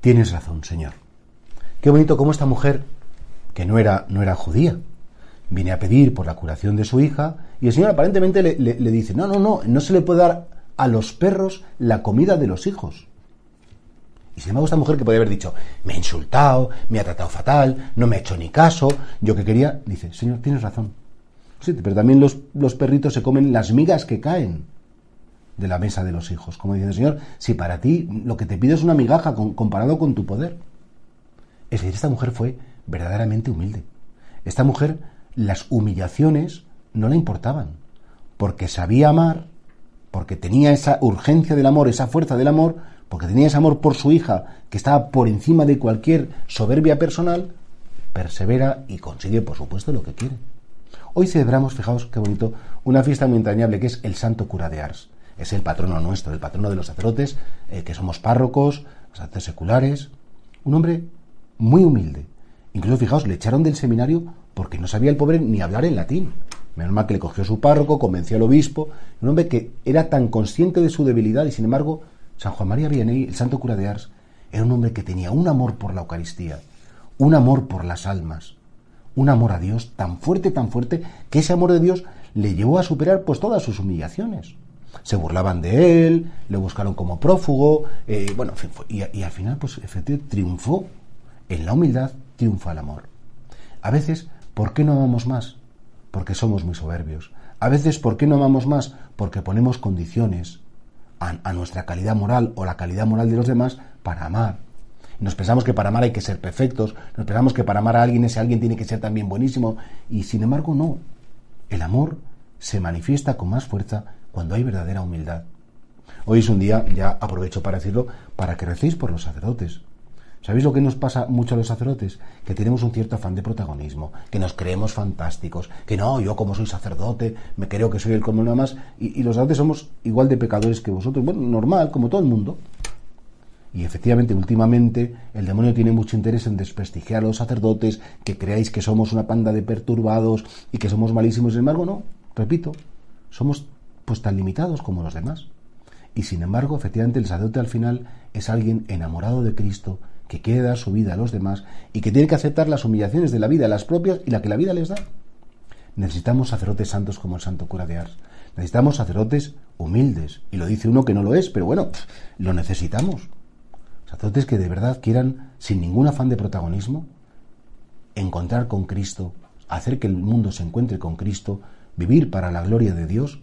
Tienes razón, Señor. Qué bonito cómo esta mujer, que no era, no era judía, viene a pedir por la curación de su hija y el Señor aparentemente le, dice, no, no, no, no se le puede dar a los perros la comida de los hijos. Y sin embargo esta mujer que podría haber dicho, me ha insultado, me ha tratado fatal, no me ha hecho ni caso, yo que quería, dice, Señor, tienes razón. Sí, pero también los, los perritos se comen las migas que caen de la mesa de los hijos. Como diciendo, Señor, si para ti lo que te pido es una migaja comparado con tu poder. Es decir, esta mujer fue verdaderamente humilde. Esta mujer, las humillaciones no le importaban, porque sabía amar, porque tenía esa urgencia del amor, esa fuerza del amor, porque tenía ese amor por su hija, que estaba por encima de cualquier soberbia personal, persevera y consigue, por supuesto, lo que quiere. Hoy celebramos, fijaos qué bonito, una fiesta muy entrañable que es el Santo Cura de Ars. Es el patrono nuestro, el patrono de los sacerdotes, eh, que somos párrocos, sacerdotes seculares. Un hombre muy humilde. Incluso, fijaos, le echaron del seminario porque no sabía el pobre ni hablar en latín. Menos mal que le cogió su párroco, convenció al obispo. Un hombre que era tan consciente de su debilidad y, sin embargo, San Juan María Vianney, el santo cura de Ars, era un hombre que tenía un amor por la Eucaristía, un amor por las almas, un amor a Dios tan fuerte, tan fuerte, que ese amor de Dios le llevó a superar pues todas sus humillaciones. Se burlaban de él, le buscaron como prófugo, eh, bueno, y, al final, pues efectivamente triunfó. En la humildad triunfa el amor. A veces, ¿por qué no amamos más? Porque somos muy soberbios. A veces, ¿por qué no amamos más? Porque ponemos condiciones a nuestra calidad moral o la calidad moral de los demás para amar. Nos pensamos que para amar hay que ser perfectos, nos pensamos que para amar a alguien ese alguien tiene que ser también buenísimo, y sin embargo no. El amor se manifiesta con más fuerza cuando hay verdadera humildad. Hoy es un día, ya aprovecho para decirlo, para que recéis por los sacerdotes. ¿Sabéis lo que nos pasa mucho a los sacerdotes? Que tenemos un cierto afán de protagonismo, que nos creemos fantásticos, que no, yo como soy sacerdote, me creo que soy el como nada más, y, y los sacerdotes somos igual de pecadores que vosotros, bueno, normal, como todo el mundo. Y efectivamente, últimamente, el demonio tiene mucho interés en desprestigiar a los sacerdotes, que creáis que somos una panda de perturbados y que somos malísimos. Sin embargo, no, repito, somos pues tan limitados como los demás. Y sin embargo, efectivamente, el sacerdote al final es alguien enamorado de Cristo, que quiere dar su vida a los demás y que tiene que aceptar las humillaciones de la vida, las propias y la que la vida les da. Necesitamos sacerdotes santos como el santo cura de Ars. Necesitamos sacerdotes humildes. Y lo dice uno que no lo es, pero bueno, lo necesitamos. Sacerdotes que de verdad quieran, sin ningún afán de protagonismo, encontrar con Cristo, hacer que el mundo se encuentre con Cristo, vivir para la gloria de Dios